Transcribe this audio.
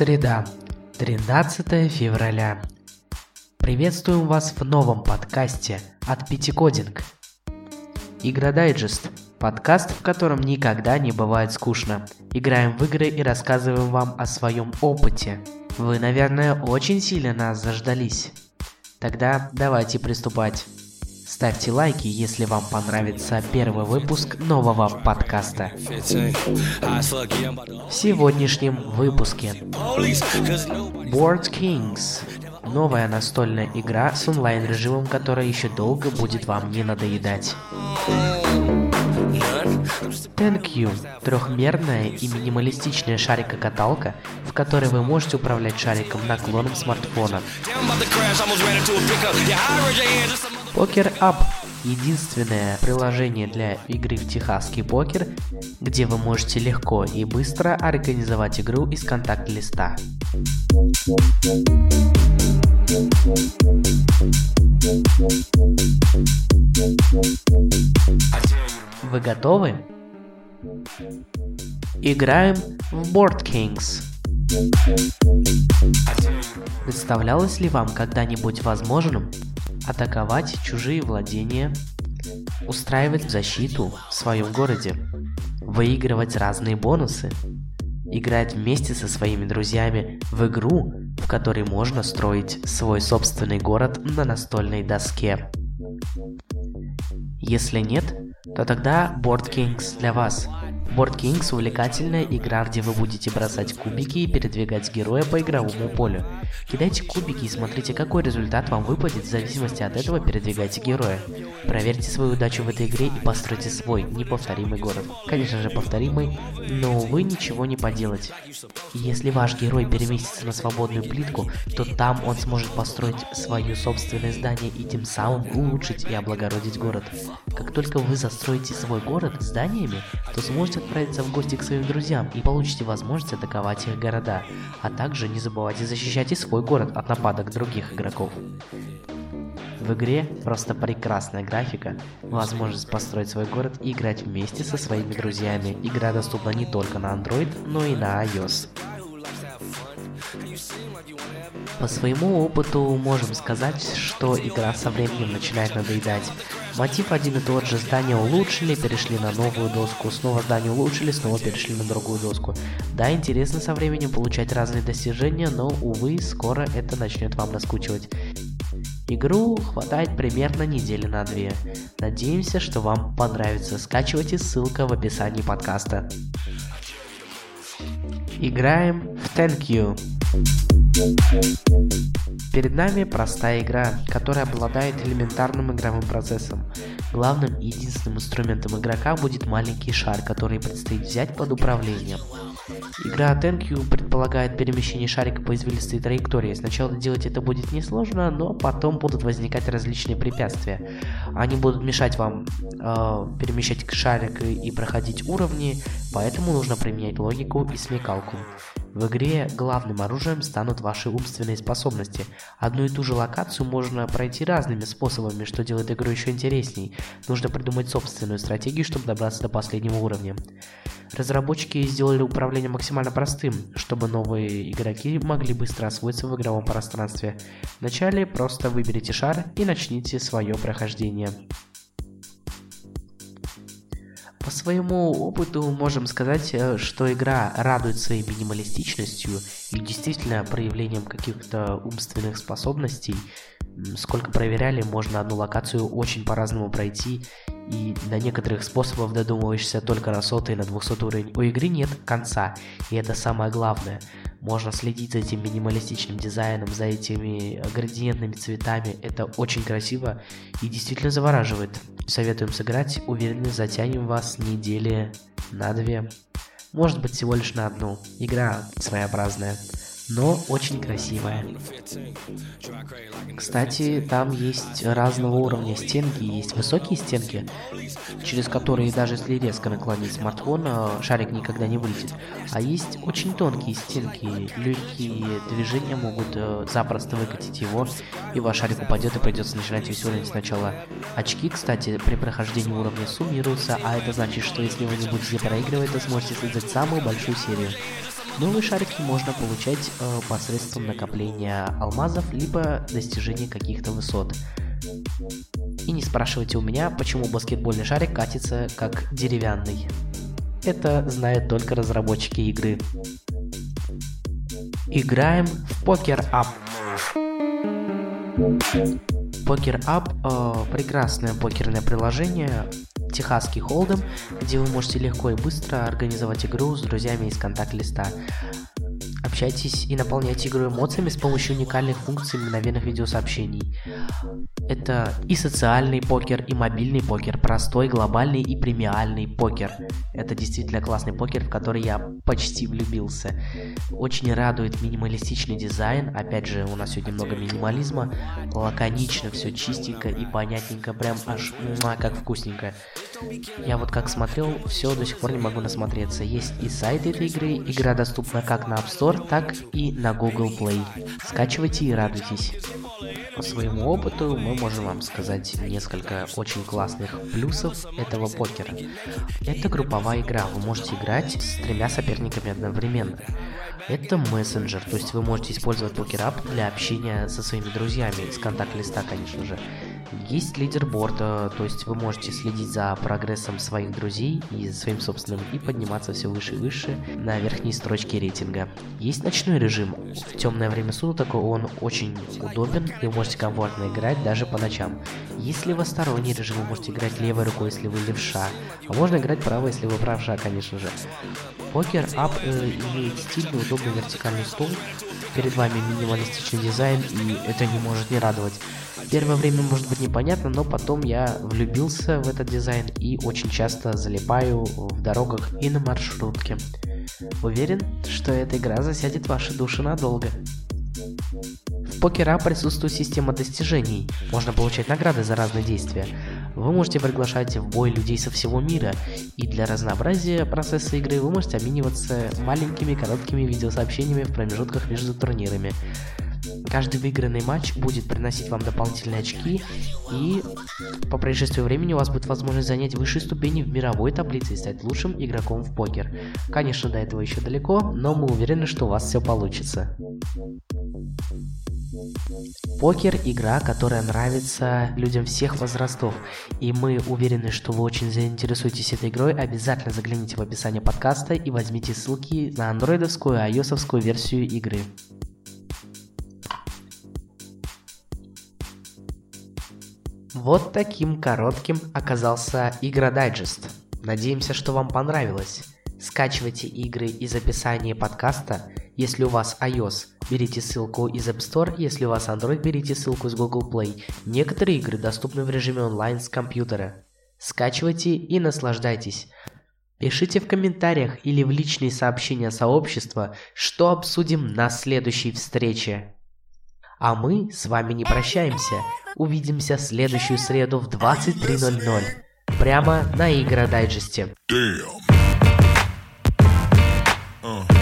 Среда, 13 февраля. Приветствуем вас в новом подкасте от Пятикодинг. Игра Дайджест – подкаст, в котором никогда не бывает скучно. Играем в игры и рассказываем вам о своем опыте. Вы, наверное, очень сильно нас заждались. Тогда давайте приступать. Ставьте лайки, если вам понравится первый выпуск нового подкаста. В сегодняшнем выпуске Board Kings Новая настольная игра с онлайн-режимом, которая еще долго будет вам не надоедать. TenQ – трехмерная и минималистичная шарикокаталка, в которой вы можете управлять шариком наклоном смартфона. Poker Up – единственное приложение для игры в техасский покер, где вы можете легко и быстро организовать игру из контакт-листа. Вы готовы? Играем в Board Kings. Представлялось ли вам когда-нибудь возможным атаковать чужие владения, устраивать защиту в своем городе, выигрывать разные бонусы, играть вместе со своими друзьями в игру, в которой можно строить свой собственный город на настольной доске? Если нет, то тогда Board Kings для вас – Board Kings – увлекательная игра, где вы будете бросать кубики и передвигать героя по игровому полю. Кидайте кубики и смотрите, какой результат вам выпадет, в зависимости от этого передвигайте героя. Проверьте свою удачу в этой игре и постройте свой неповторимый город. Конечно же повторимый, но вы ничего не поделать. Если ваш герой переместится на свободную плитку, то там он сможет построить свое собственное здание и тем самым улучшить и облагородить город. Как только вы застроите свой город зданиями, то сможете отправиться в гости к своим друзьям и получите возможность атаковать их города, а также не забывайте защищать и свой город от нападок других игроков. В игре просто прекрасная графика, возможность построить свой город и играть вместе со своими друзьями. Игра доступна не только на Android, но и на iOS. По своему опыту можем сказать, что игра со временем начинает надоедать. Мотив один и тот же, здание улучшили, перешли на новую доску, снова здание улучшили, снова перешли на другую доску. Да, интересно со временем получать разные достижения, но, увы, скоро это начнет вам наскучивать. Игру хватает примерно недели на две. Надеемся, что вам понравится. Скачивайте, ссылка в описании подкаста. Играем в Thank You. Перед нами простая игра, которая обладает элементарным игровым процессом. Главным и единственным инструментом игрока будет маленький шар, который предстоит взять под управлением. Игра TenQ предполагает перемещение шарика по извилистой траектории. Сначала делать это будет несложно, но потом будут возникать различные препятствия. Они будут мешать вам э, перемещать шарик и проходить уровни, поэтому нужно применять логику и смекалку. В игре главным оружием станут ваши умственные способности. Одну и ту же локацию можно пройти разными способами, что делает игру еще интересней. Нужно придумать собственную стратегию, чтобы добраться до последнего уровня. Разработчики сделали управление максимально простым, чтобы новые игроки могли быстро освоиться в игровом пространстве. Вначале просто выберите шар и начните свое прохождение. По своему опыту можем сказать, э, что игра радует своей минималистичностью и действительно проявлением каких-то умственных способностей. Сколько проверяли, можно одну локацию очень по-разному пройти, и до некоторых способов додумываешься только на сотый на 200 уровень. У игры нет конца, и это самое главное. Можно следить за этим минималистичным дизайном, за этими градиентными цветами. Это очень красиво и действительно завораживает. Советуем сыграть, уверены, затянем вас недели на две. Может быть всего лишь на одну. Игра своеобразная но очень красивая. Кстати, там есть разного уровня стенки, есть высокие стенки, через которые даже если резко наклонить смартфон, а, шарик никогда не вылетит. А есть очень тонкие стенки, легкие движения могут э, запросто выкатить его, и ваш шарик упадет и придется начинать весь уровень сначала. Очки, кстати, при прохождении уровня суммируются, а это значит, что если вы не будете проигрывать, то сможете создать самую большую серию. Новые шарики можно получать э, посредством накопления алмазов, либо достижения каких-то высот. И не спрашивайте у меня, почему баскетбольный шарик катится как деревянный. Это знают только разработчики игры. Играем в покер ап. Покер Ап э, прекрасное покерное приложение, техасский холдем, где вы можете легко и быстро организовать игру с друзьями из контакт-листа. Общайтесь и наполняйте игру эмоциями с помощью уникальных функций мгновенных видеосообщений. Это и социальный покер, и мобильный покер, простой, глобальный и премиальный покер. Это действительно классный покер, в который я почти влюбился. Очень радует минималистичный дизайн, опять же, у нас сегодня много минимализма, лаконично, все чистенько и понятненько, прям аж муа, как вкусненько. Я вот как смотрел, все до сих пор не могу насмотреться. Есть и сайт этой игры, игра доступна как на App Store, так и на Google Play. Скачивайте и радуйтесь. По своему опыту мы можем вам сказать несколько очень классных плюсов этого покера. Это групповая игра, вы можете играть с тремя соперниками одновременно. Это мессенджер, то есть вы можете использовать покер для общения со своими друзьями, из контакт-листа, конечно же. Есть лидерборд, то есть вы можете следить за прогрессом своих друзей и своим собственным и подниматься все выше и выше на верхней строчке рейтинга. Есть ночной режим. В темное время суток он очень удобен и вы можете комфортно играть даже по ночам. Есть левосторонний режим, вы можете играть левой рукой, если вы левша, а можно играть правой, если вы правша, конечно же. Покер Ап э, имеет стильный, удобный вертикальный стол, перед вами минималистичный дизайн, и это не может не радовать. Первое время может быть непонятно, но потом я влюбился в этот дизайн и очень часто залипаю в дорогах и на маршрутке. Уверен, что эта игра засядет ваши души надолго. В покера присутствует система достижений. Можно получать награды за разные действия. Вы можете приглашать в бой людей со всего мира, и для разнообразия процесса игры вы можете обмениваться маленькими короткими видеосообщениями в промежутках между турнирами. Каждый выигранный матч будет приносить вам дополнительные очки, и по происшествию времени у вас будет возможность занять высшие ступени в мировой таблице и стать лучшим игроком в покер. Конечно, до этого еще далеко, но мы уверены, что у вас все получится. Покер – игра, которая нравится людям всех возрастов, и мы уверены, что вы очень заинтересуетесь этой игрой. Обязательно загляните в описание подкаста и возьмите ссылки на андроидовскую и ios версию игры. Вот таким коротким оказался Игра Дайджест. Надеемся, что вам понравилось. Скачивайте игры из описания подкаста. Если у вас iOS, берите ссылку из App Store, если у вас Android, берите ссылку из Google Play. Некоторые игры доступны в режиме онлайн с компьютера. Скачивайте и наслаждайтесь. Пишите в комментариях или в личные сообщения сообщества, что обсудим на следующей встрече. А мы с вами не прощаемся. Увидимся в следующую среду в 23.00. Прямо на Игра Дайджесте. Damn. Uh.